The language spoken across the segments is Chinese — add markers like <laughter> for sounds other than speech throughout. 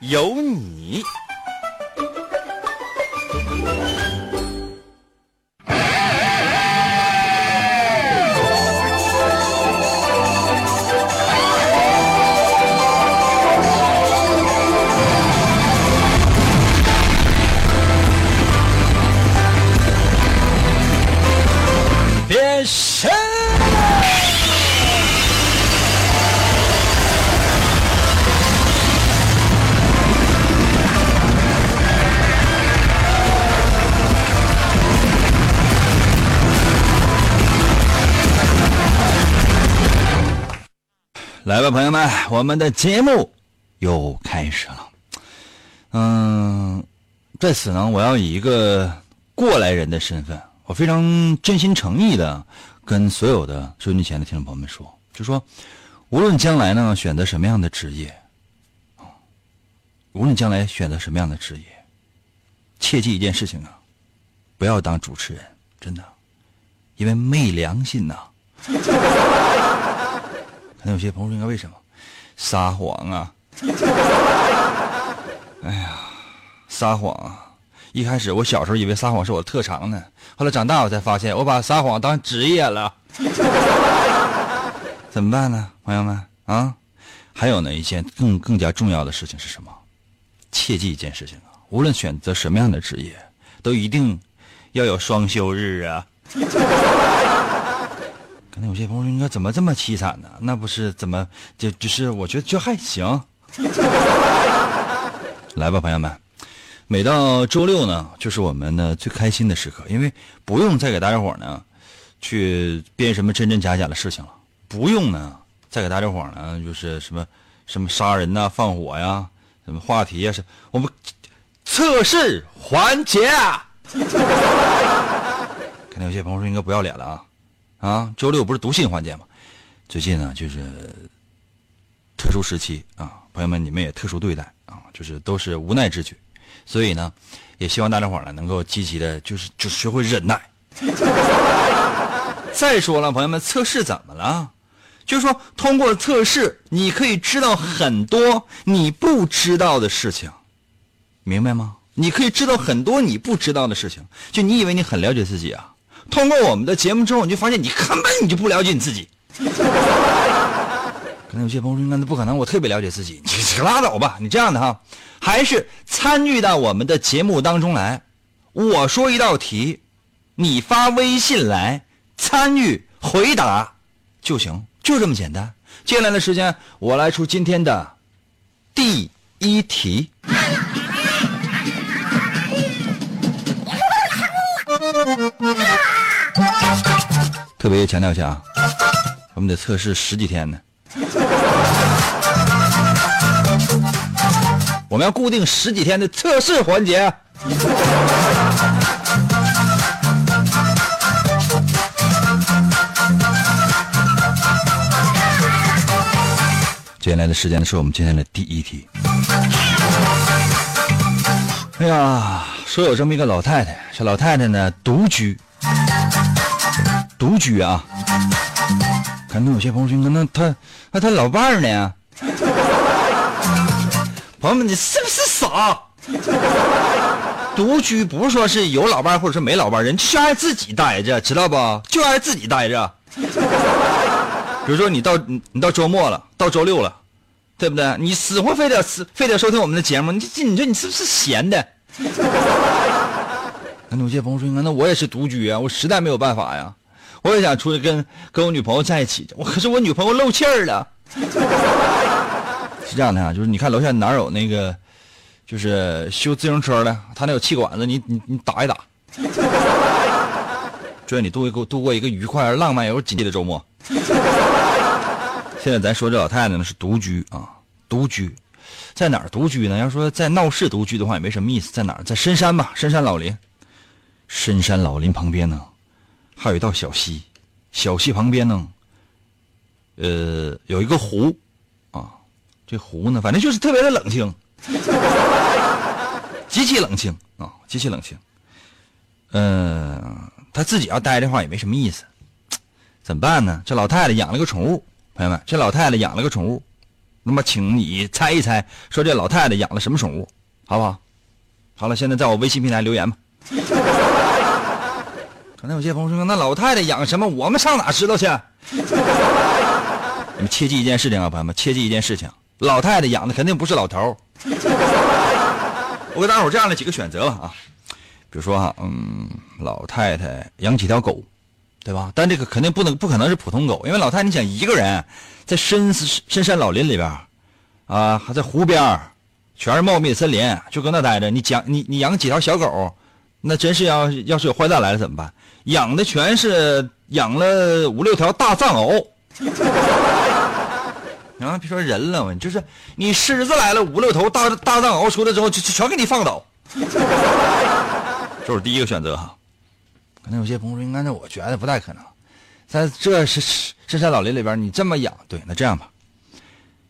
有你。朋友们，我们的节目又开始了。嗯，在此呢，我要以一个过来人的身份，我非常真心诚意的跟所有的收音机前的听众朋友们说，就说，无论将来呢选择什么样的职业，无论将来选择什么样的职业，切记一件事情啊，不要当主持人，真的，因为昧良心呐。可能有些朋友应该为什么撒谎啊？<laughs> 哎呀，撒谎啊！一开始我小时候以为撒谎是我的特长呢，后来长大我才发现我把撒谎当职业了。<laughs> 怎么办呢，朋友们啊？还有呢，一件更更加重要的事情是什么？切记一件事情啊，无论选择什么样的职业，都一定要有双休日啊。可能有些朋友说应该怎么这么凄惨呢？那不是怎么就就是我觉得就还行。<laughs> 来吧，朋友们，每到周六呢，就是我们的最开心的时刻，因为不用再给大家伙呢去编什么真真假假的事情了，不用呢再给大家伙呢就是什么什么杀人呐、放火呀、什么话题呀，是我们测试环节。<laughs> 可能有些朋友说应该不要脸了啊。啊，周六不是读信环节吗？最近呢，就是特殊时期啊，朋友们你们也特殊对待啊，就是都是无奈之举，所以呢，也希望大家伙呢能够积极的，就是就学会忍耐。<laughs> 再说了，朋友们，测试怎么了？就是说，通过测试，你可以知道很多你不知道的事情，明白吗？你可以知道很多你不知道的事情，就你以为你很了解自己啊。通过我们的节目之后，你就发现你根本你就不了解你自己。<laughs> 可能有些朋友说：“那不可能，我特别了解自己。<laughs> ”你拉倒吧，你这样的哈，还是参与到我们的节目当中来。我说一道题，你发微信来参与回答就行，就这么简单。接下来的时间，我来出今天的第一题。特别强调一下啊，我们得测试十几天呢。我们要固定十几天的测试环节。接下来的时间，是我们今天的第一题。哎呀，说有这么一个老太太，这老太太呢独居。独居啊，可能有些朋友说，那他那他老伴儿呢？<laughs> 朋友们，你是不是傻？独居不是说是有老伴或者是没老伴，人就爱自己待着，知道不？就爱自己待着。比如说你到你到周末了，到周六了，对不对？你死活非得死非得收听我们的节目，你这你说你是不是闲的？<laughs> 那有些朋友说，那我也是独居啊，我实在没有办法呀。我也想出去跟跟我女朋友在一起，我可是我女朋友漏气儿了。是这样的啊，就是你看楼下哪有那个，就是修自行车的，他那有气管子，你你你打一打。祝愿你度过度过一个愉快而浪漫又紧急的周末。现在咱说这老太太呢是独居啊，独居，在哪儿独居呢？要说在闹市独居的话，也没什么意思。在哪儿？在深山吧，深山老林。深山老林旁边呢，还有一道小溪，小溪旁边呢，呃，有一个湖，啊，这湖呢，反正就是特别的冷清，<laughs> 极其冷清啊，极其冷清。嗯，他自己要待的话也没什么意思，怎么办呢？这老太太养了个宠物，朋友们，这老太太养了个宠物，那么请你猜一猜，说这老太太养了什么宠物，好不好？好了，现在在我微信平台留言吧。可能有些朋友说：“那老太太养什么？我们上哪知道去？” <laughs> 你们切记一件事情啊，朋友们，切记一件事情：老太太养的肯定不是老头我给大伙这样的几个选择吧啊，比如说哈，嗯，老太太养几条狗，对吧？但这个肯定不能不可能是普通狗，因为老太太你想一个人在深深山老林里边啊，还在湖边全是茂密的森林，就搁那待着。你讲你你养几条小狗，那真是要要是有坏蛋来了怎么办？养的全是养了五六条大藏獒，<laughs> 啊，别说人了，就是你狮子来了，五六头大大藏獒出来之后，就全给你放倒。<laughs> 这是第一个选择哈。可能有些朋友说，应该那我觉得不太可能，在这是深山老林里边，你这么养，对，那这样吧，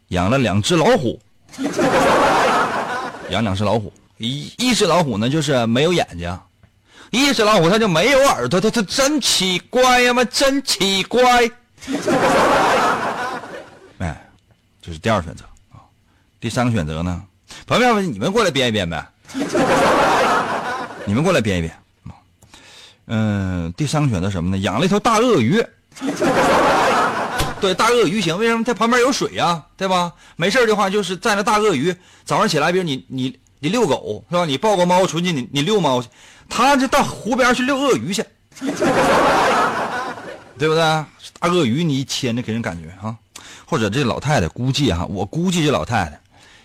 养了两只老虎，<laughs> 养两只老虎，一一只老虎呢就是没有眼睛。一只老虎，它就没有耳朵，它它真奇怪呀嘛，真奇怪。<laughs> 哎，这是第二选择啊。第三个选择呢，朋友们，你们过来编一编呗。<laughs> 你们过来编一编嗯，第三个选择什么呢？养了一条大鳄鱼。<laughs> 对，大鳄鱼行，为什么？它旁边有水呀，对吧？没事的话，就是在那大鳄鱼早上起来，比如你你你遛狗是吧？你抱个猫出去，你你遛猫去。他就到湖边去遛鳄鱼去，<laughs> 对不对？大鳄鱼你一牵着给人感觉啊，或者这老太太估计哈，我估计这老太太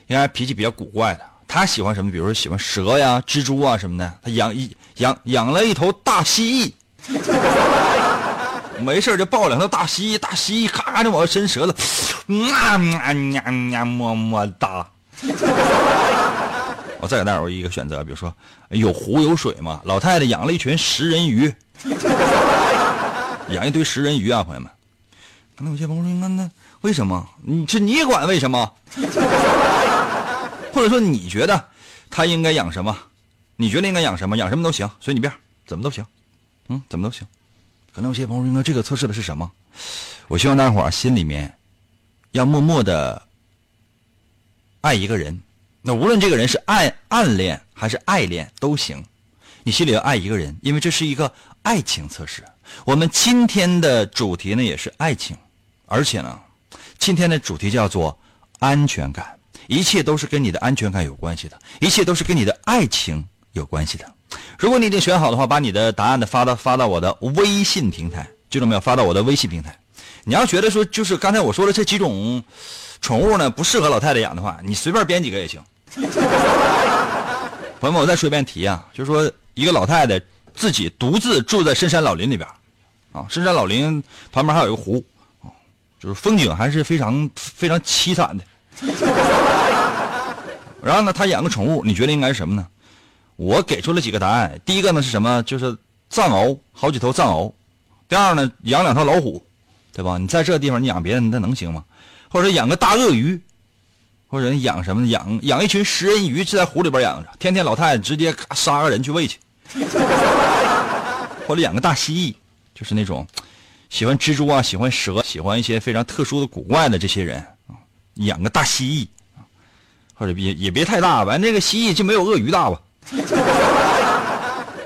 应该脾气比较古怪的。她喜欢什么？比如说喜欢蛇呀、蜘蛛啊什么的。她养一养养了一头大蜥蜴，<laughs> 没事就抱两条大蜥蜴，大蜥蜴咔就往伸舌头，啊啊啊啊么么哒。我再给大伙一个选择，比如说有湖有水嘛，老太太养了一群食人鱼，<laughs> 养一堆食人鱼啊，朋友们。可能有些朋友说：“那那为什么？你这你管为什么？<laughs> 或者说你觉得他应该养什么？你觉得应该养什么？养什么都行，随你便，怎么都行，嗯，怎么都行。可能有些朋友说：这个测试的是什么？我希望大伙心里面要默默的爱一个人。”那无论这个人是暗暗恋还是爱恋都行，你心里要爱一个人，因为这是一个爱情测试。我们今天的主题呢也是爱情，而且呢，今天的主题叫做安全感，一切都是跟你的安全感有关系的，一切都是跟你的爱情有关系的。如果你已经选好的话，把你的答案呢发到发到我的微信平台，记住没有？发到我的微信平台。你要觉得说就是刚才我说的这几种宠物呢不适合老太太养的话，你随便编几个也行。<laughs> 朋友们，我再说一遍题啊，就是说一个老太太自己独自住在深山老林里边，啊，深山老林旁边还有一个湖，啊就是风景还是非常非常凄惨的。然后呢，他养个宠物，你觉得应该是什么呢？我给出了几个答案，第一个呢是什么？就是藏獒，好几头藏獒。第二呢，养两条老虎，对吧？你在这地方你养别的，那能行吗？或者养个大鳄鱼。或者养什么？养养一群食人鱼，就在湖里边养着，天天老太太直接杀个人去喂去。或者养个大蜥蜴，就是那种喜欢蜘蛛啊、喜欢蛇、喜欢一些非常特殊的古怪的这些人啊，养个大蜥蜴或者也也别太大吧，那个蜥蜴就没有鳄鱼大吧。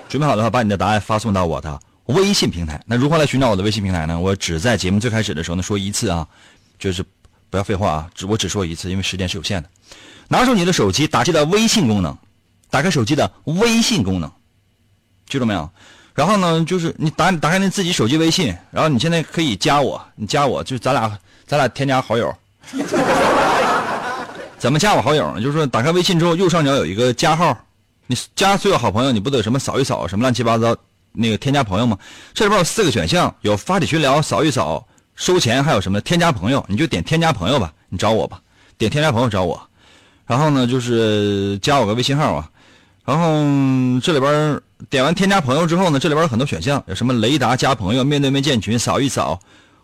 准备好的话，把你的答案发送到我的微信平台。那如何来寻找我的微信平台呢？我只在节目最开始的时候呢说一次啊，就是。不要废话啊！只我只说一次，因为时间是有限的。拿出你的手机，打开的微信功能，打开手机的微信功能，记住没有？然后呢，就是你打打开你自己手机微信，然后你现在可以加我，你加我就咱俩咱俩添加好友。<laughs> 怎么加我好友？就是说打开微信之后，右上角有一个加号，你加所有好朋友，你不得什么扫一扫什么乱七八糟那个添加朋友吗？这里边有四个选项，有发起群聊、扫一扫。收钱还有什么？添加朋友，你就点添加朋友吧，你找我吧，点添加朋友找我。然后呢，就是加我个微信号啊。然后这里边点完添加朋友之后呢，这里边有很多选项，有什么雷达加朋友、面对面建群、扫一扫，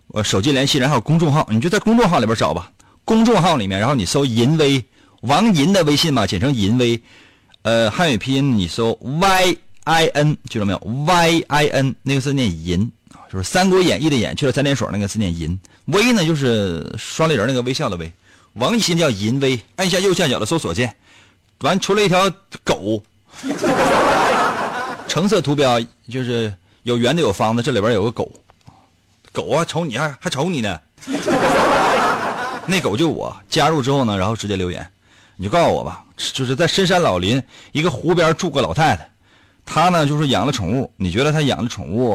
我手机联系人，还有公众号，你就在公众号里边找吧。公众号里面，然后你搜“银威”王银的微信嘛，简称“银威”。呃，汉语拼音你搜 “y i n”，记住没有？“y i n” 那个字念“银”，就是《三国演义》的“演”去了三点水那个字念“银”。威呢，就是双立人那个微笑的“威”。王银叫银威，按下右下角的搜索键，完出了一条狗。<laughs> 橙色图标就是有圆的有方的，这里边有个狗，狗啊瞅你还还瞅你呢，那狗就我加入之后呢，然后直接留言，你就告诉我吧，就是在深山老林一个湖边住个老太太，她呢就是养了宠物，你觉得她养的宠物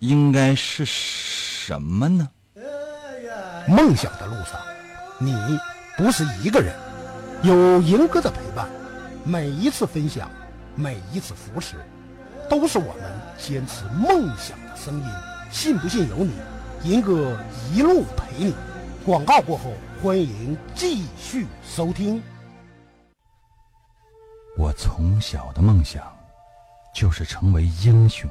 应该是什么呢？梦想的路上，你不是一个人，有银哥的陪伴。每一次分享，每一次扶持，都是我们坚持梦想的声音。信不信由你，银哥一路陪你。广告过后，欢迎继续收听。我从小的梦想就是成为英雄，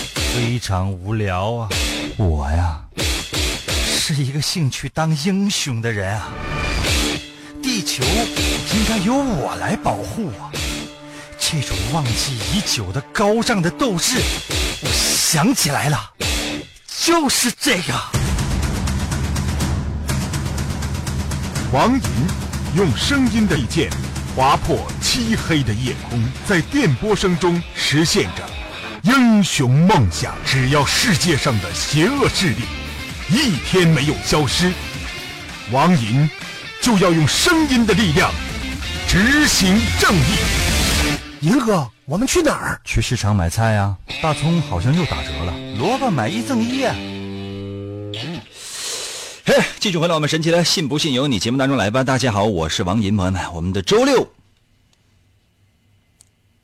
非常无聊啊！我呀，是一个兴趣当英雄的人啊。地球应该由我来保护啊！这种忘记已久的高尚的斗志，我想起来了，就是这个。王银用声音的利剑划破漆黑的夜空，在电波声中实现着英雄梦想。只要世界上的邪恶势力一天没有消失，王银。就要用声音的力量执行正义。银哥，我们去哪儿？去市场买菜呀。大葱好像又打折了，萝卜买一赠一啊。嘿，继续回到我们神奇的“信不信由你”节目当中来吧。大家好，我是王银，朋友们，我们的周六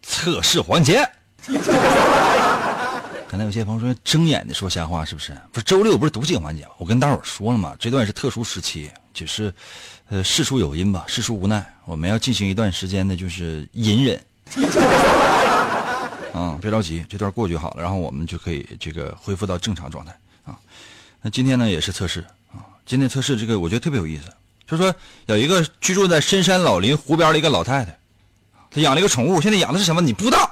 测试环节。<laughs> 刚才有些朋友说睁眼的说瞎话，是不是？不是周六不是读经环节吗？我跟大伙说了嘛，这段是特殊时期，就是。呃，事出有因吧，事出无奈，我们要进行一段时间的，就是隐忍。啊，<laughs> 别着急，这段过去好了，然后我们就可以这个恢复到正常状态啊。那今天呢也是测试啊，今天测试这个我觉得特别有意思，就是说有一个居住在深山老林湖边的一个老太太，她养了一个宠物，现在养的是什么？你不知道？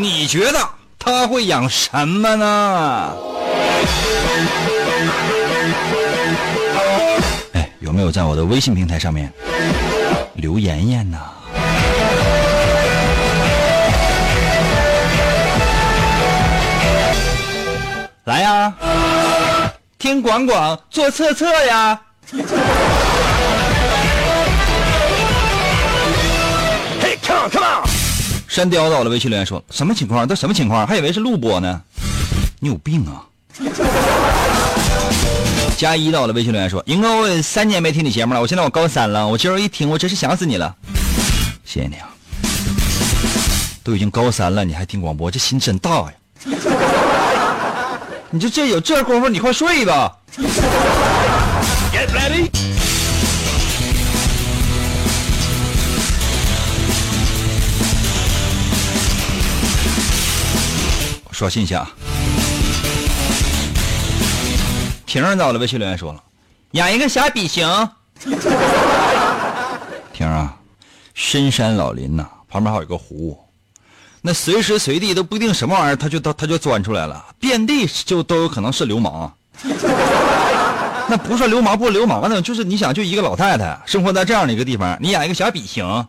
你觉得他会养什么呢？哎有没有在我的微信平台上面留言言呢？来呀，听广广做测测呀！嘿，come on come on！山雕到了微信留言说：“什么情况？这什么情况？还以为是录播呢，你有病啊！”加一到了微信留言说：“英哥，我三年没听你节目了，我现在我高三了，我今儿一听，我真是想死你了。谢谢你啊，都已经高三了，你还听广播，这心真大呀！你就这有这功夫，你快睡吧。Get ready。刷信息啊。”婷儿到了，微信留言说了，养一个小比熊。<laughs> 婷儿啊，深山老林呐，旁边还有一个湖，那随时随地都不一定什么玩意儿，他就他他就钻出来了，遍地就都有可能是流氓。<laughs> 那不是流氓不流氓的，就是你想，就一个老太太生活在这样的一个地方，你养一个小比熊。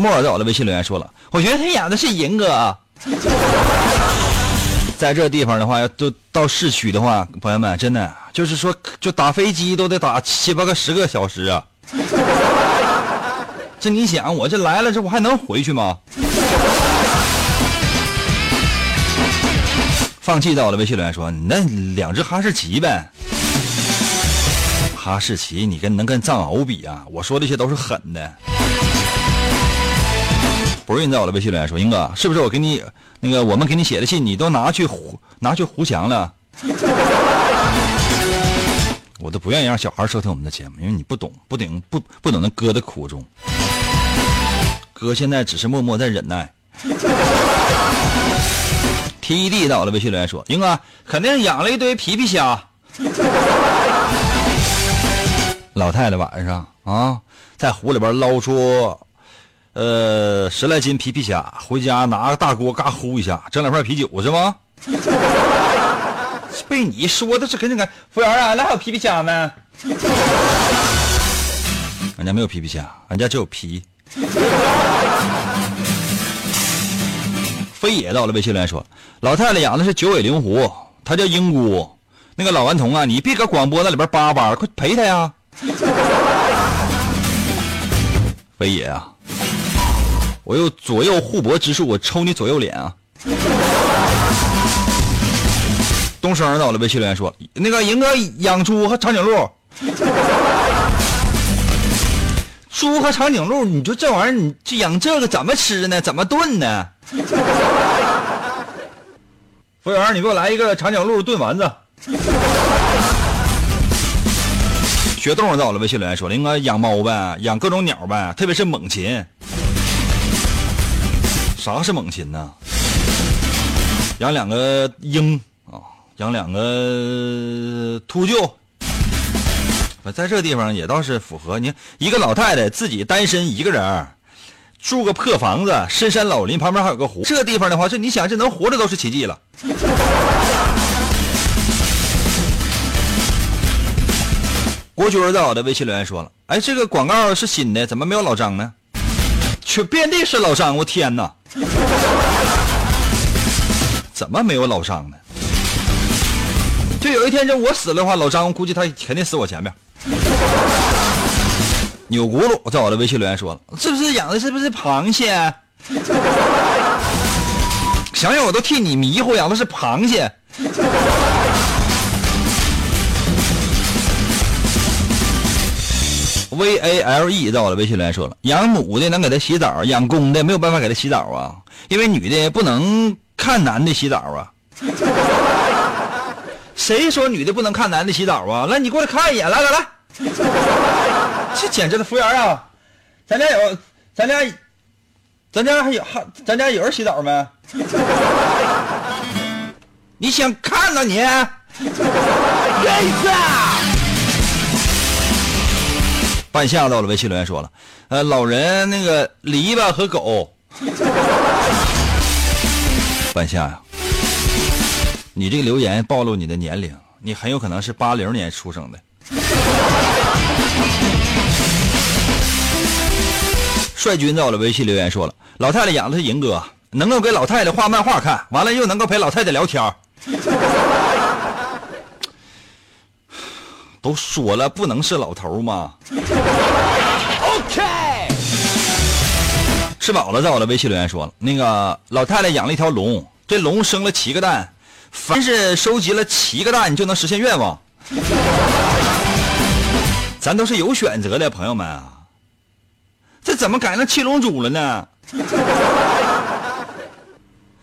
莫尔在我的微信留言说了，我觉得他演的是银哥。<laughs> 在这地方的话，要都到市区的话，朋友们，真的就是说，就打飞机都得打七八个、十个小时啊。<laughs> 这你想，我这来了，这我还能回去吗？<laughs> 放弃在我的微信留言说：“你那两只哈士奇呗。”哈士奇，你跟能跟藏獒比啊？我说这些都是狠的。不是你在我的微信里面说：“英哥，是不是我给你那个我们给你写的信，你都拿去糊拿去糊墙了？” <laughs> 我都不愿意让小孩收听我们的节目，因为你不懂，不顶不不懂那哥的苦衷。哥现在只是默默在忍耐。TED 到了微信留言说：“英哥肯定养了一堆皮皮虾。”老太太晚上啊，在湖里边捞出呃十来斤皮皮虾，回家拿个大锅嘎呼一下，整两块啤酒是吗？<laughs> 被你说的是跟这个服务员啊，那还有皮皮虾呢？<laughs> 俺家没有皮皮虾，俺家只有皮。<laughs> 飞野到了微信留言说：“老太太养的是九尾灵狐，它叫英姑。那个老顽童啊，你别搁广播那里边叭叭，快陪他呀！”飞野啊，我有左右互搏之术，我抽你左右脸啊！东升到了微信留言说：“那个赢哥养猪和长颈鹿。”猪和长颈鹿，你说这玩意儿，你就养这个怎么吃呢？怎么炖呢？服务员，你给我来一个长颈鹿炖丸子。学动到了，微信留言说：“林哥养猫呗，养各种鸟呗，特别是猛禽。啥是猛禽呢？养两个鹰啊，养两个秃鹫。”在这地方也倒是符合你看一个老太太自己单身一个人，住个破房子，深山老林旁边还有个湖。这地方的话，这你想这能活着都是奇迹了。<laughs> 国军在我的微信留言说了：“哎，这个广告是新的，怎么没有老张呢？却遍地是老张，我天哪！<laughs> 怎么没有老张呢？就有一天这我死了的话，老张估计他肯定死我前面。<laughs> ”扭轱辘在我的微信留言说了：“是不是养的是不是螃蟹？<laughs> 想想我都替你迷糊，养的是螃蟹。” V A L E 在我的微信留言说了：“养母的能给他洗澡，养公的没有办法给他洗澡啊，因为女的不能看男的洗澡啊。<laughs> 谁说女的不能看男的洗澡啊？来，你过来看一眼，来来来。” <laughs> 这简直的服务员啊！咱家有，咱家，咱家还有还，咱家有人洗澡没？<laughs> 你想看呢你？半夏到了，微信留言说了，呃，老人那个篱笆和狗。<laughs> 半夏呀，你这个留言暴露你的年龄，你很有可能是八零年出生的。<laughs> 帅军到了微信留言说了：“老太太养的是银哥，能够给老太太画漫画看，完了又能够陪老太太聊天。都说了不能是老头吗？<laughs> OK。吃饱了，在我的微信留言说了：那个老太太养了一条龙，这龙生了七个蛋，凡是收集了七个蛋，你就能实现愿望。<laughs> 咱都是有选择的朋友们啊，这怎么改成七龙珠了呢？<laughs>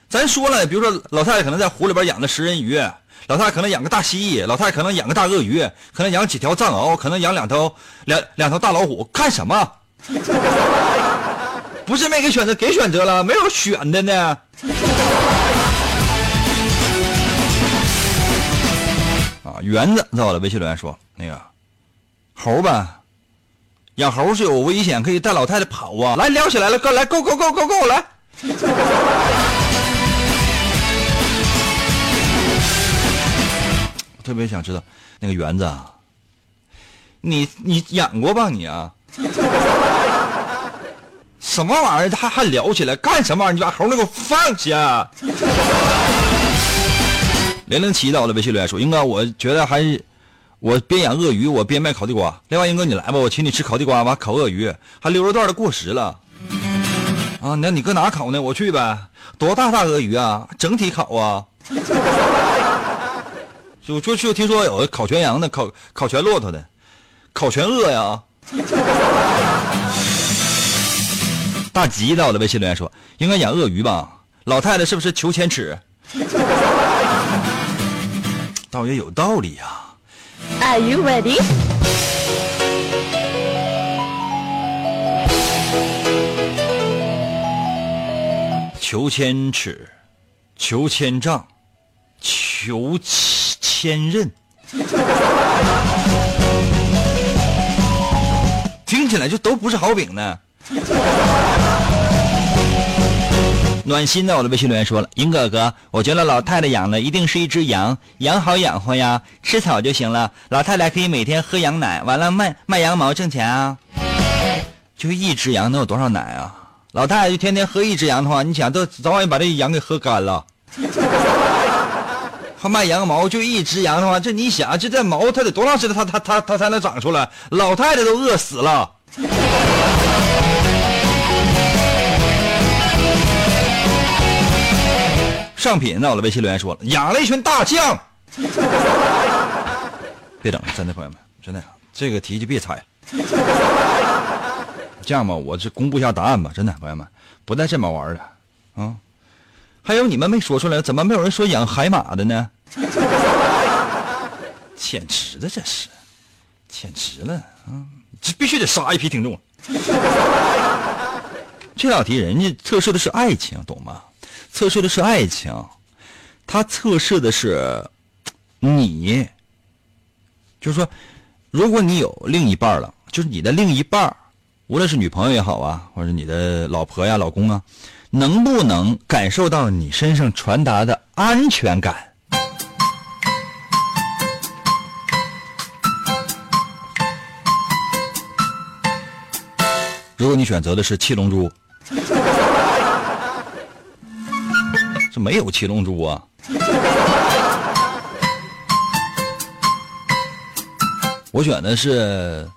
咱说了，比如说老太太可能在湖里边养的食人鱼，老太太可能养个大蜥蜴，老太太可能养个大鳄鱼，可能养几条藏獒，可能养两头两两头大老虎，干什么？<laughs> 不是没给选择，给选择了，没有选的呢。啊，园子在我的微信留言说那个。猴吧，养猴是有危险，可以带老太太跑啊！来撩起来了，哥来，go go go go go 来！特别想知道那个园子啊，你你养过吧你啊？<laughs> 什么玩意儿？还还聊起来干什么玩意儿？你把猴那给我放下！零零七到了微信留言说：“英哥，我觉得还是我边养鳄鱼，我边卖烤地瓜。另外，英哥你来吧，我请你吃烤地瓜吧，烤鳄鱼，还溜肉段的过时了。啊，那你搁哪烤呢？我去呗。多大大鳄鱼啊？整体烤啊？就就就听说有烤全羊的，烤烤全骆驼的，烤全鳄呀。”大吉在我的微信留言说：“应该养鳄鱼吧？老太太是不是求千尺？”倒也有道理呀。Are you ready？求千尺，求千丈，求千千仞，听起来就都不是好饼呢。暖心的我的微信留言说了：“英哥哥，我觉得老太太养的一定是一只羊，羊好养活呀，吃草就行了。老太太可以每天喝羊奶，完了卖卖羊毛挣钱啊。就一只羊能有多少奶啊？老太太就天天喝一只羊的话，你想都早晚把这羊给喝干了。卖羊毛，就一只羊的话，这你想，这这毛它得多长时间它它它它才能长出来？老太太都饿死了。”上品在我的微信留言说了，养了一群大象。<laughs> 别整了，真的朋友们，真的这个题就别猜了。这样吧，我这公布一下答案吧，真的朋友们，不带这么玩的啊。还有你们没说出来，怎么没有人说养海马的呢？简直了，这是，简直了啊！这必须得杀一批听众。<laughs> 这道题人家测试的是爱情，懂吗？测试的是爱情，他测试的是你，就是说，如果你有另一半了，就是你的另一半，无论是女朋友也好啊，或者你的老婆呀、老公啊，能不能感受到你身上传达的安全感？如果你选择的是七龙珠。<laughs> 这没有七龙珠啊！我选的是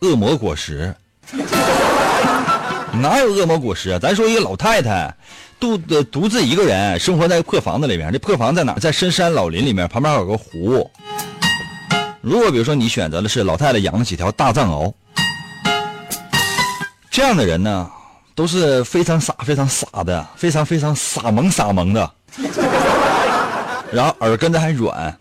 恶魔果实，哪有恶魔果实啊？咱说一个老太太，独呃独自一个人生活在破房子里面，这破房在哪？在深山老林里面，旁边还有个湖。如果比如说你选择的是老太太养了几条大藏獒，这样的人呢？都是非常傻、非常傻的，非常非常傻萌傻萌的，<laughs> 然后耳根子还软，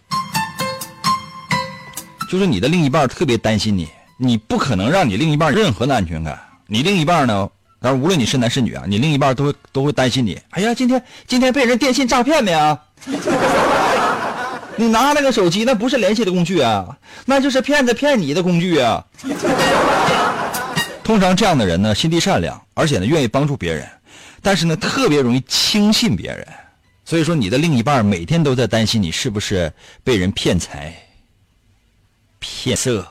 就是你的另一半特别担心你，你不可能让你另一半任何的安全感。你另一半呢，但是无论你是男是女啊，你另一半都会都会担心你。哎呀，今天今天被人电信诈骗没啊？<laughs> 你拿那个手机，那不是联系的工具啊，那就是骗子骗你的工具啊。通常这样的人呢，心地善良，而且呢愿意帮助别人，但是呢特别容易轻信别人，所以说你的另一半每天都在担心你是不是被人骗财、骗色。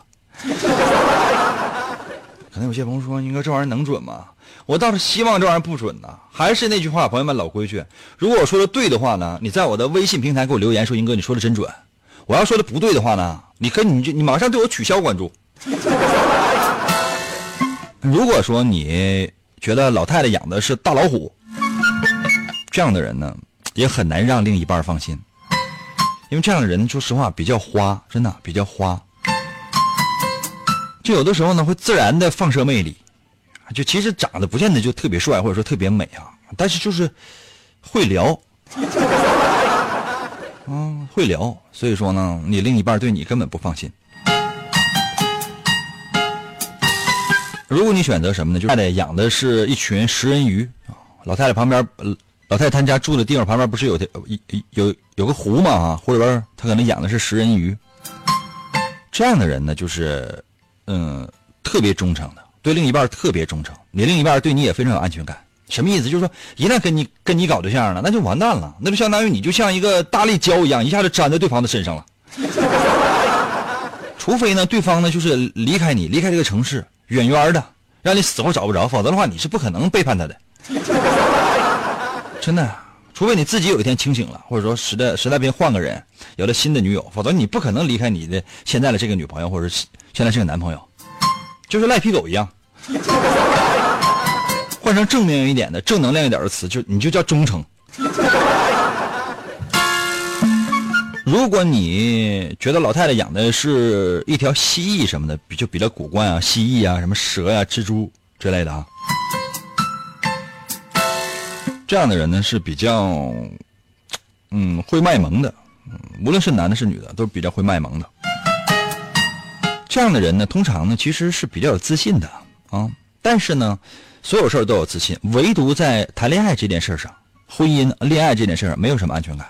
可能有些朋友说：“应该这玩意儿能准吗？”我倒是希望这玩意儿不准呢。还是那句话，朋友们老规矩，如果我说的对的话呢，你在我的微信平台给我留言说：“英哥，你说的真准。”我要说的不对的话呢，你跟你就你马上对我取消关注。如果说你觉得老太太养的是大老虎，这样的人呢，也很难让另一半放心，因为这样的人说实话比较花，真的比较花，就有的时候呢会自然的放射魅力，就其实长得不见得就特别帅或者说特别美啊，但是就是会聊，嗯，会聊，所以说呢，你另一半对你根本不放心。如果你选择什么呢？就太太养的是一群食人鱼，老太太旁边，老太太她家住的地方旁边不是有条有有有个湖嘛啊，湖里边她可能养的是食人鱼。这样的人呢，就是嗯特别忠诚的，对另一半特别忠诚，你另一半对你也非常有安全感。什么意思？就是说一旦跟你跟你搞对象了，那就完蛋了，那就相当于你就像一个大力胶一样，一下就粘在对方的身上了。除非呢，对方呢就是离开你，离开这个城市。远远的，让你死活找不着，否则的话你是不可能背叛他的。<laughs> 真的，除非你自己有一天清醒了，或者说实在实在不行换个人，有了新的女友，否则你不可能离开你的现在的这个女朋友，或者是现在这个男朋友，就是赖皮狗一样。<laughs> 换成正面一点的、正能量一点的词，就你就叫忠诚。如果你觉得老太太养的是一条蜥蜴什么的，比就比较古怪啊，蜥蜴啊，什么蛇呀、蜘蛛之类的啊，这样的人呢是比较，嗯，会卖萌的，无论是男的是女的，都比较会卖萌的。这样的人呢，通常呢其实是比较有自信的啊，但是呢，所有事儿都有自信，唯独在谈恋爱这件事上，婚姻、恋爱这件事上没有什么安全感。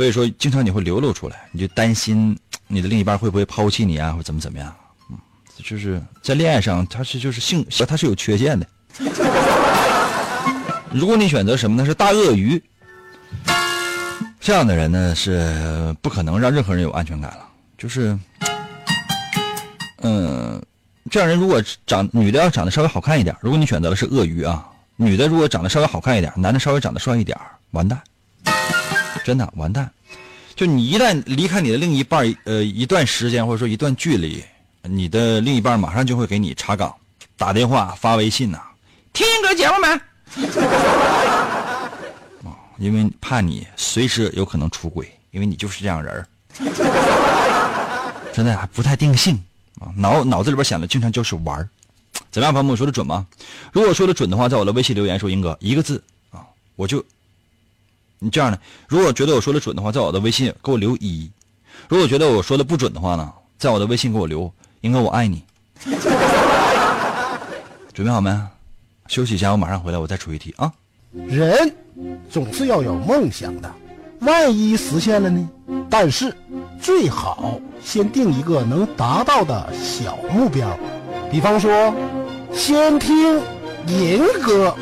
所以说，经常你会流露出来，你就担心 <tsk> 你的另一半会不会抛弃你啊，或怎么怎么样？嗯，就是在恋爱上，他是就是性，他是有缺陷的。<laughs> 如果你选择什么呢？是大鳄鱼，这样的人呢是不可能让任何人有安全感了。就是，嗯，这样人如果长女的要长得稍微好看一点，如果你选择的是鳄鱼啊，女的如果长得稍微好看一点，男的稍微长得帅一点，完蛋。真的完蛋，就你一旦离开你的另一半呃，一段时间或者说一段距离，你的另一半马上就会给你查岗，打电话发微信呐，听哥节目没？啊，<laughs> 因为怕你随时有可能出轨，因为你就是这样人 <laughs> 真的还不太定性啊，脑脑子里边想的经常就是玩怎么样，朋友们我说的准吗？如果说的准的话，在我的微信留言说，英哥一个字啊，我就。你这样的，如果觉得我说的准的话，在我的微信给我留一；如果觉得我说的不准的话呢，在我的微信给我留“应该我爱你”。<laughs> 准备好没？休息一下，我马上回来，我再出一题啊。人总是要有梦想的，万一实现了呢？但是最好先定一个能达到的小目标，比方说，先听银哥，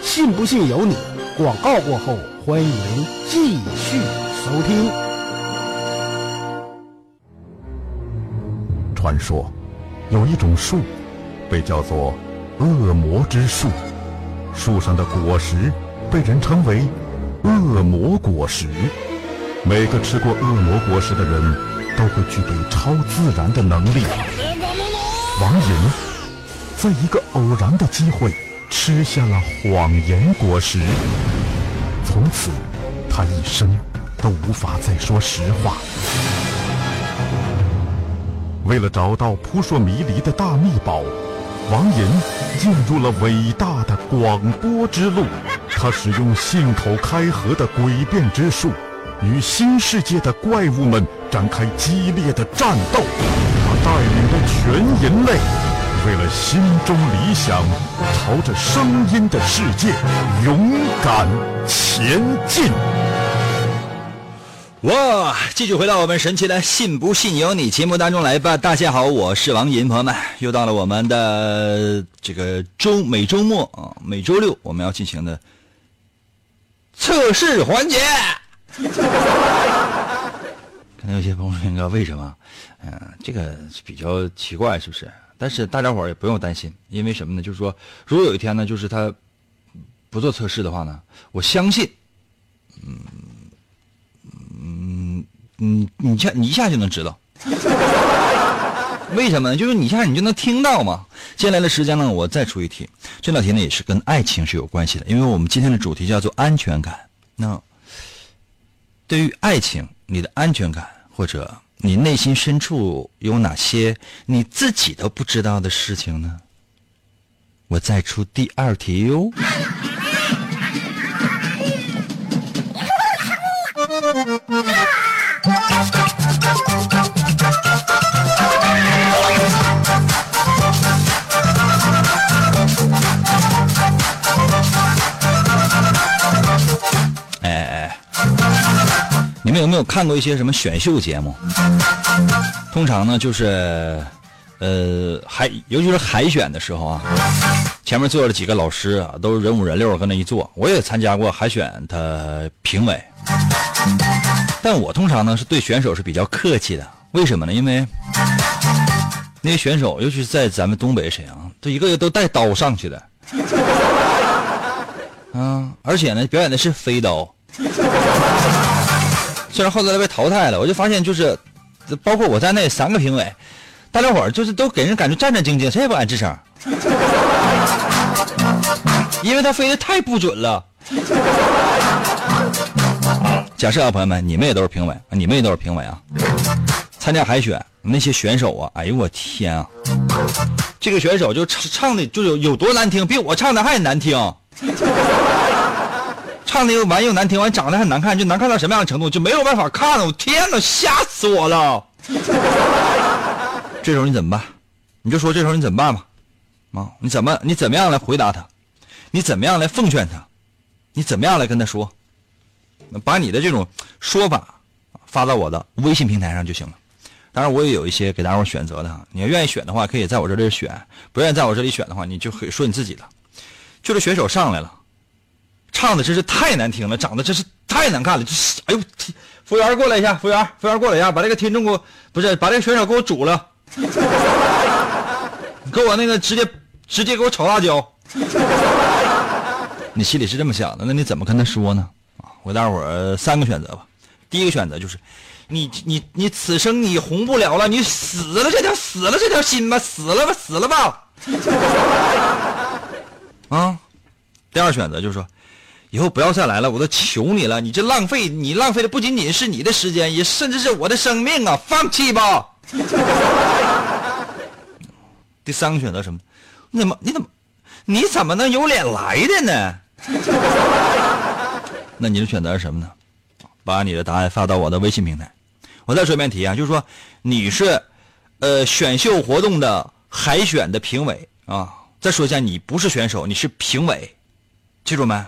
信不信由你。广告过后。欢迎继续收听。传说有一种树，被叫做恶魔之树，树上的果实被人称为恶魔果实。每个吃过恶魔果实的人都会具备超自然的能力。王莹在一个偶然的机会吃下了谎言果实。从此，他一生都无法再说实话。为了找到扑朔迷离的大秘宝，王银进入了伟大的广播之路。他使用信口开河的诡辩之术，与新世界的怪物们展开激烈的战斗。他带领着全人类。为了心中理想，朝着声音的世界勇敢前进。哇！继续回到我们神奇的“信不信由你”节目当中来吧。大家好，我是王银，朋友们，又到了我们的这个周每周末啊，每周六我们要进行的测试环节。<laughs> 可能有些朋友说：“为什么？嗯，这个比较奇怪，是不是？”但是大家伙也不用担心，因为什么呢？就是说，如果有一天呢，就是他不做测试的话呢，我相信，嗯嗯嗯，你下你一下就能知道，为什么呢？就是你一下你就能听到嘛。接下来的时间呢，我再出一题，这道题呢也是跟爱情是有关系的，因为我们今天的主题叫做安全感。那对于爱情，你的安全感或者？你内心深处有哪些你自己都不知道的事情呢？我再出第二题哟。们有没有看过一些什么选秀节目？通常呢，就是，呃，海，尤其是海选的时候啊，前面坐了几个老师啊，都是人五人六，搁那一坐。我也参加过海选的评委，但我通常呢是对选手是比较客气的。为什么呢？因为那些选手，尤其是在咱们东北沈阳，都一个个都带刀上去的。嗯，而且呢，表演的是飞刀。虽然后来被淘汰了，我就发现就是，包括我在内三个评委，大家伙儿就是都给人感觉战战兢兢，谁也不敢吱声，因为他飞的太不准了。假设啊，朋友们，你们也都是评委，你们也都是评委啊。参加海选那些选手啊，哎呦我天啊！这个选手就唱唱的就有有多难听，比我唱的还难听。唱的又完又难听，完长得还难看，就难看到什么样的程度，就没有办法看了。我天哪，吓死我了！<laughs> 这时候你怎么办？你就说这时候你怎么办吧？啊，你怎么你怎么样来回答他？你怎么样来奉劝他？你怎么样来跟他说？把你的这种说法发到我的微信平台上就行了。当然，我也有一些给大伙选择的。你要愿意选的话，可以在我这里选；不愿意在我这里选的话，你就可以说你自己的。就这选手上来了，唱的真是太难听了，长得真是太难看了。这是，哎呦，服务员过来一下，服务员，服务员过来一下，把这个听众给我，不是把这个选手给我煮了，<laughs> 给我那个直接直接给我炒辣椒。<laughs> 你心里是这么想的，那你怎么跟他说呢？我给大伙三个选择吧。第一个选择就是，你你你此生你红不了了，你死了这条死了这条心吧，死了吧死了吧。<laughs> 啊，第二选择就是说，以后不要再来了，我都求你了，你这浪费你浪费的不仅仅是你的时间，也甚至是我的生命啊，放弃吧。<laughs> 第三个选择什么？你怎么你怎么你怎么能有脸来的呢？<laughs> 那你的选择是什么呢？把你的答案发到我的微信平台。我再说一遍题啊，就是说你是呃选秀活动的海选的评委啊。再说一下，你不是选手，你是评委，记住没？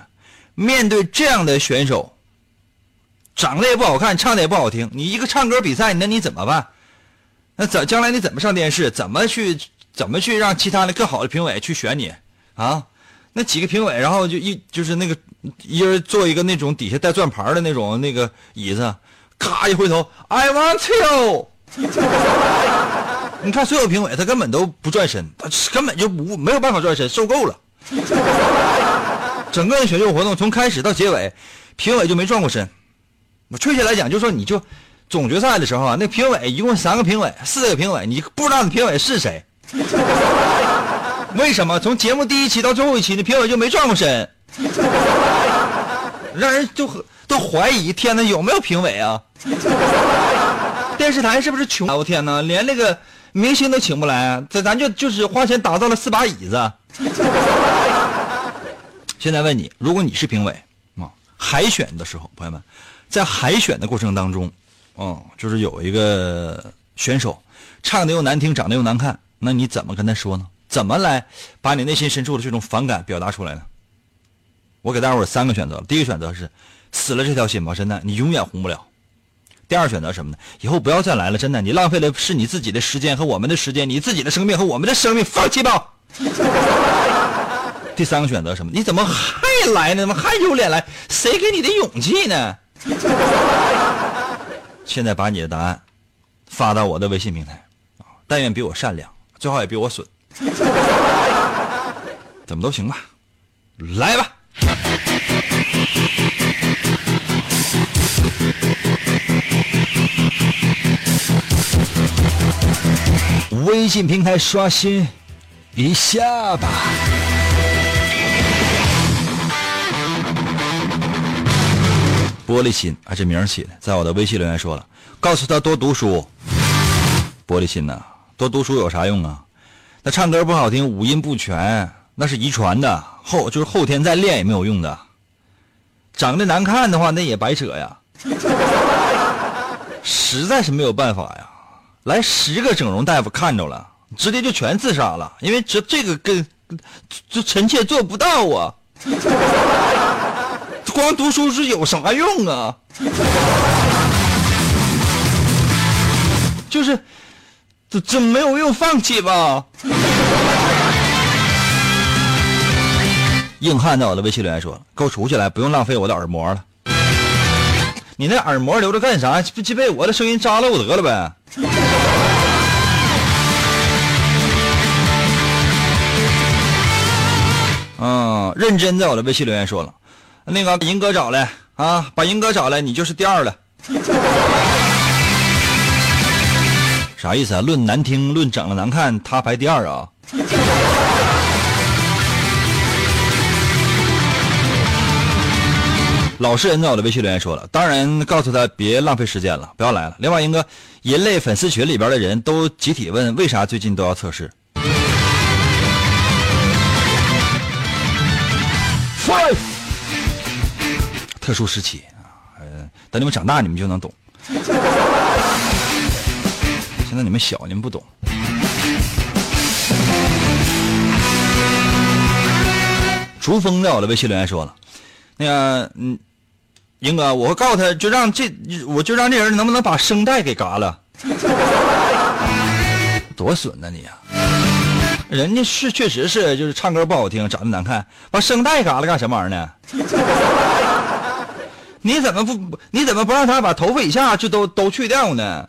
面对这样的选手，长得也不好看，唱的也不好听，你一个唱歌比赛，那你怎么办？那怎将来你怎么上电视？怎么去怎么去让其他的更好的评委去选你啊？那几个评委，然后就一就是那个一人坐一个那种底下带转盘的那种那个椅子，咔一回头，I want you。<laughs> 你看所有评委，他根本都不转身，他根本就不没有办法转身，受够了。整个选秀活动从开始到结尾，评委就没转过身。我确切来讲，就说你就总决赛的时候啊，那评委一共三个评委，四个评委，你不知道你评委是谁。<laughs> 为什么从节目第一期到最后一期，那评委就没转过身？<laughs> 让人就都怀疑，天哪，有没有评委啊？<laughs> 电视台是不是穷？我天哪，连那个明星都请不来，这咱就就是花钱打造了四把椅子。现在问你，如果你是评委啊，海选的时候，朋友们，在海选的过程当中，哦，就是有一个选手唱的又难听，长得又难看，那你怎么跟他说呢？怎么来把你内心深处的这种反感表达出来呢？我给大伙儿三个选择，第一个选择是死了这条心吧，真的，你永远红不了。第二选择什么呢？以后不要再来了，真的，你浪费的是你自己的时间和我们的时间，你自己的生命和我们的生命，放弃吧。第三个选择什么？你怎么还来呢？怎么还有脸来？谁给你的勇气呢？现在把你的答案发到我的微信平台啊，但愿比我善良，最好也比我损，怎么都行吧，来吧。微信平台刷新一下吧。玻璃心啊，这名儿起的，在我的微信留言说了，告诉他多读书。玻璃心呐，多读书有啥用啊？那唱歌不好听，五音不全，那是遗传的，后就是后天再练也没有用的。长得难看的话，那也白扯呀。实在是没有办法呀。来十个整容大夫看着了，直接就全自杀了，因为这这个跟这臣妾做不到啊。光读书是有啥用啊？<laughs> 就是这这没有用，放弃吧。硬汉在我的微信留言说：“给我出去来，不用浪费我的耳膜了。你那耳膜留着干啥？不就被我的声音扎漏得了呗？”嗯，认真在我的微信留言说了，那个银哥找来啊，把银哥找来，你就是第二了。<laughs> 啥意思啊？论难听，论长得难看，他排第二啊？<laughs> 老实人在我的微信留言说了，当然告诉他别浪费时间了，不要来了。另外，英哥，人类粉丝群里边的人都集体问，为啥最近都要测试？特殊时期啊，呃，等你们长大，你们就能懂。<laughs> 现在你们小，你们不懂。竹峰在我的微信留言说了，那个，嗯，英哥，我告诉他，就让这，我就让这人能不能把声带给嘎了？<laughs> 多损呐你呀！人家是确实是就是唱歌不好听，长得难看，把声带嘎了干什么玩意儿呢？你怎么不你怎么不让他把头发以下就都都去掉呢？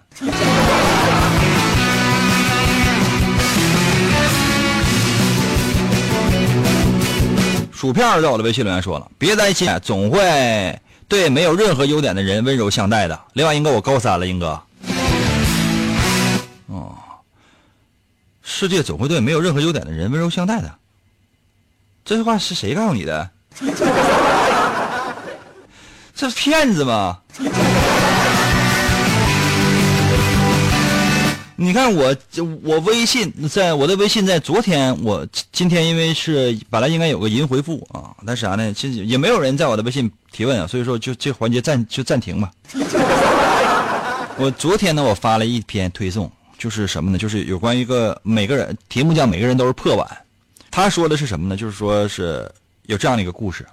薯片在我的微信留言说了，别担心，总会对没有任何优点的人温柔相待的。另外，英哥我高三了，英哥。哦，世界总会对没有任何优点的人温柔相待的。这句话是谁告诉你的？这是骗子吗？你看我，我微信在我的微信在昨天，我今天因为是本来应该有个银回复啊，但是啥呢？其实也没有人在我的微信提问啊，所以说就这环节暂就暂停吧。<laughs> 我昨天呢，我发了一篇推送，就是什么呢？就是有关一个每个人题目叫每个人都是破碗。他说的是什么呢？就是说是有这样的一个故事，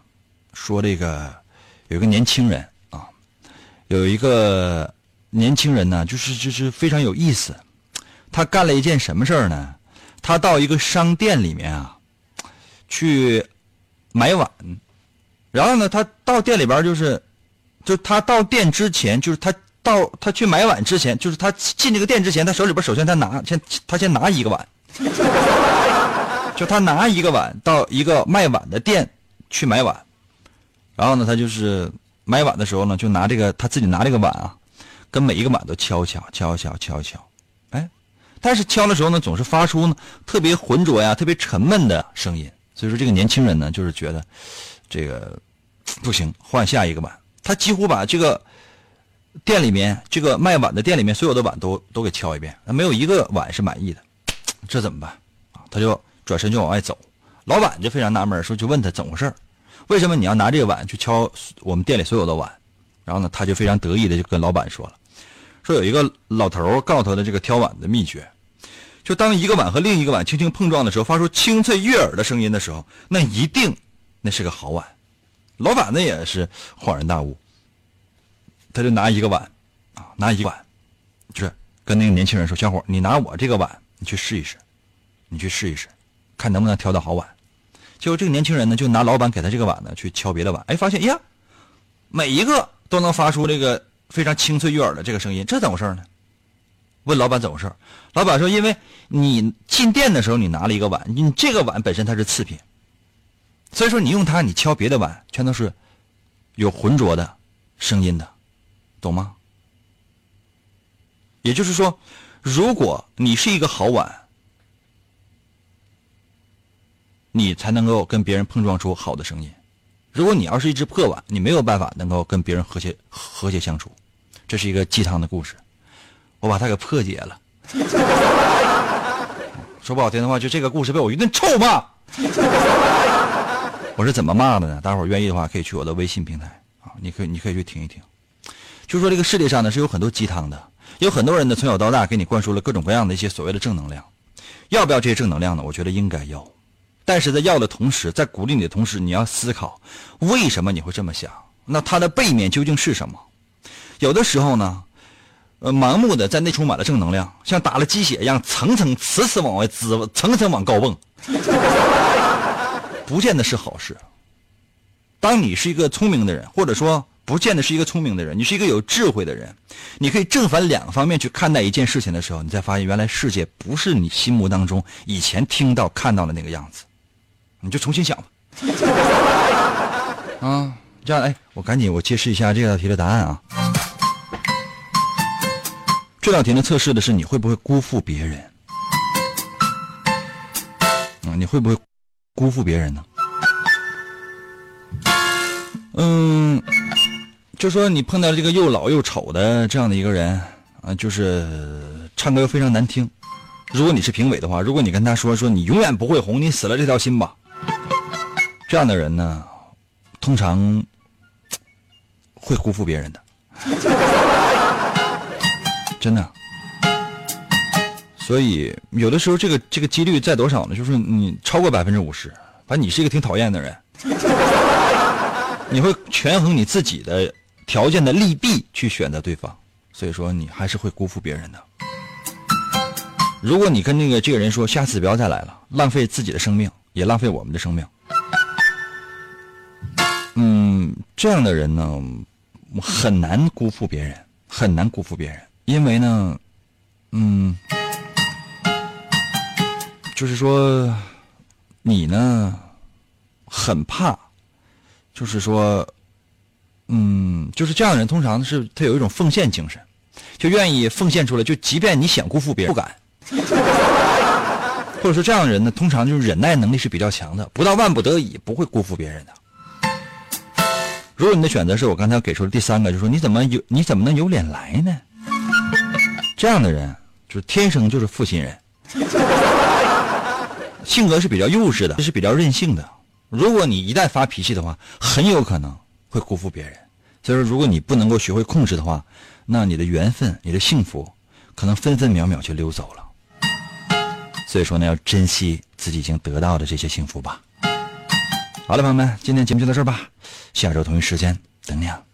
说这个有一个年轻人啊，有一个年轻人呢，就是就是非常有意思。他干了一件什么事儿呢？他到一个商店里面啊，去买碗，然后呢，他到店里边就是，就他到店之前，就是他到他去买碗之前，就是他进这个店之前，他手里边首先他拿先他先拿一个碗，<laughs> 就他拿一个碗到一个卖碗的店去买碗，然后呢，他就是买碗的时候呢，就拿这个他自己拿这个碗啊，跟每一个碗都敲敲敲敲敲敲。哎但是敲的时候呢，总是发出呢特别浑浊呀、特别沉闷的声音。所以说，这个年轻人呢，就是觉得这个不行，换下一个碗。他几乎把这个店里面这个卖碗的店里面所有的碗都都给敲一遍，没有一个碗是满意的。这怎么办？他就转身就往外走。老板就非常纳闷，说就问他怎么回事为什么你要拿这个碗去敲我们店里所有的碗？然后呢，他就非常得意的就跟老板说了。说有一个老头告诉他的这个挑碗的秘诀，就当一个碗和另一个碗轻轻碰撞的时候，发出清脆悦耳的声音的时候，那一定那是个好碗。老板呢也是恍然大悟，他就拿一个碗啊，拿一个碗，就是跟那个年轻人说：“小伙，你拿我这个碗，你去试一试，你去试一试，看能不能挑到好碗。”结果这个年轻人呢，就拿老板给他这个碗呢去敲别的碗，哎，发现呀，每一个都能发出这个。非常清脆悦耳的这个声音，这怎么回事呢？问老板怎么回事？老板说：“因为你进店的时候，你拿了一个碗，你这个碗本身它是次品，所以说你用它，你敲别的碗，全都是有浑浊的声音的，懂吗？也就是说，如果你是一个好碗，你才能够跟别人碰撞出好的声音。”如果你要是一只破碗，你没有办法能够跟别人和谐和谐相处。这是一个鸡汤的故事，我把它给破解了。<laughs> 说不好听的话，就这个故事被我一顿臭骂。我是怎么骂的呢？大伙儿愿意的话，可以去我的微信平台啊，你可以你可以去听一听。就说这个世界上呢是有很多鸡汤的，有很多人呢从小到大给你灌输了各种各样的一些所谓的正能量。要不要这些正能量呢？我觉得应该要。但是在要的同时，在鼓励你的同时，你要思考为什么你会这么想？那它的背面究竟是什么？有的时候呢，呃，盲目的在内充满了正能量，像打了鸡血一样，层层次次往外滋，层层往高蹦，<laughs> 不见得是好事。当你是一个聪明的人，或者说不见得是一个聪明的人，你是一个有智慧的人，你可以正反两方面去看待一件事情的时候，你才发现原来世界不是你心目当中以前听到看到的那个样子。你就重新想吧。<laughs> 啊，这样，哎，我赶紧我揭示一下这道题的答案啊。这道题呢测试的是你会不会辜负别人。啊，你会不会辜负别人呢？嗯，就说你碰到这个又老又丑的这样的一个人啊，就是唱歌又非常难听。如果你是评委的话，如果你跟他说说你永远不会红，你死了这条心吧。这样的人呢，通常会辜负别人的，真的。所以有的时候这个这个几率在多少呢？就是你超过百分之五十，反正你是一个挺讨厌的人，你会权衡你自己的条件的利弊去选择对方，所以说你还是会辜负别人的。如果你跟那个这个人说下次不要再来了，浪费自己的生命，也浪费我们的生命。嗯，这样的人呢，很难辜负别人，很难辜负别人，因为呢，嗯，就是说，你呢，很怕，就是说，嗯，就是这样的人，通常是他有一种奉献精神，就愿意奉献出来，就即便你想辜负别人，不敢。或者说，这样的人呢，通常就是忍耐能力是比较强的，不到万不得已不会辜负别人的。如果你的选择是我刚才给出的第三个，就是说你怎么有你怎么能有脸来呢？这样的人就是天生就是负心人，<laughs> 性格是比较幼稚的，是比较任性的。如果你一旦发脾气的话，很有可能会辜负别人。所以说，如果你不能够学会控制的话，那你的缘分、你的幸福，可能分分秒秒就溜走了。所以说呢，要珍惜自己已经得到的这些幸福吧。好了，朋友们，今天节目就到这儿吧，下周同一时间等你啊。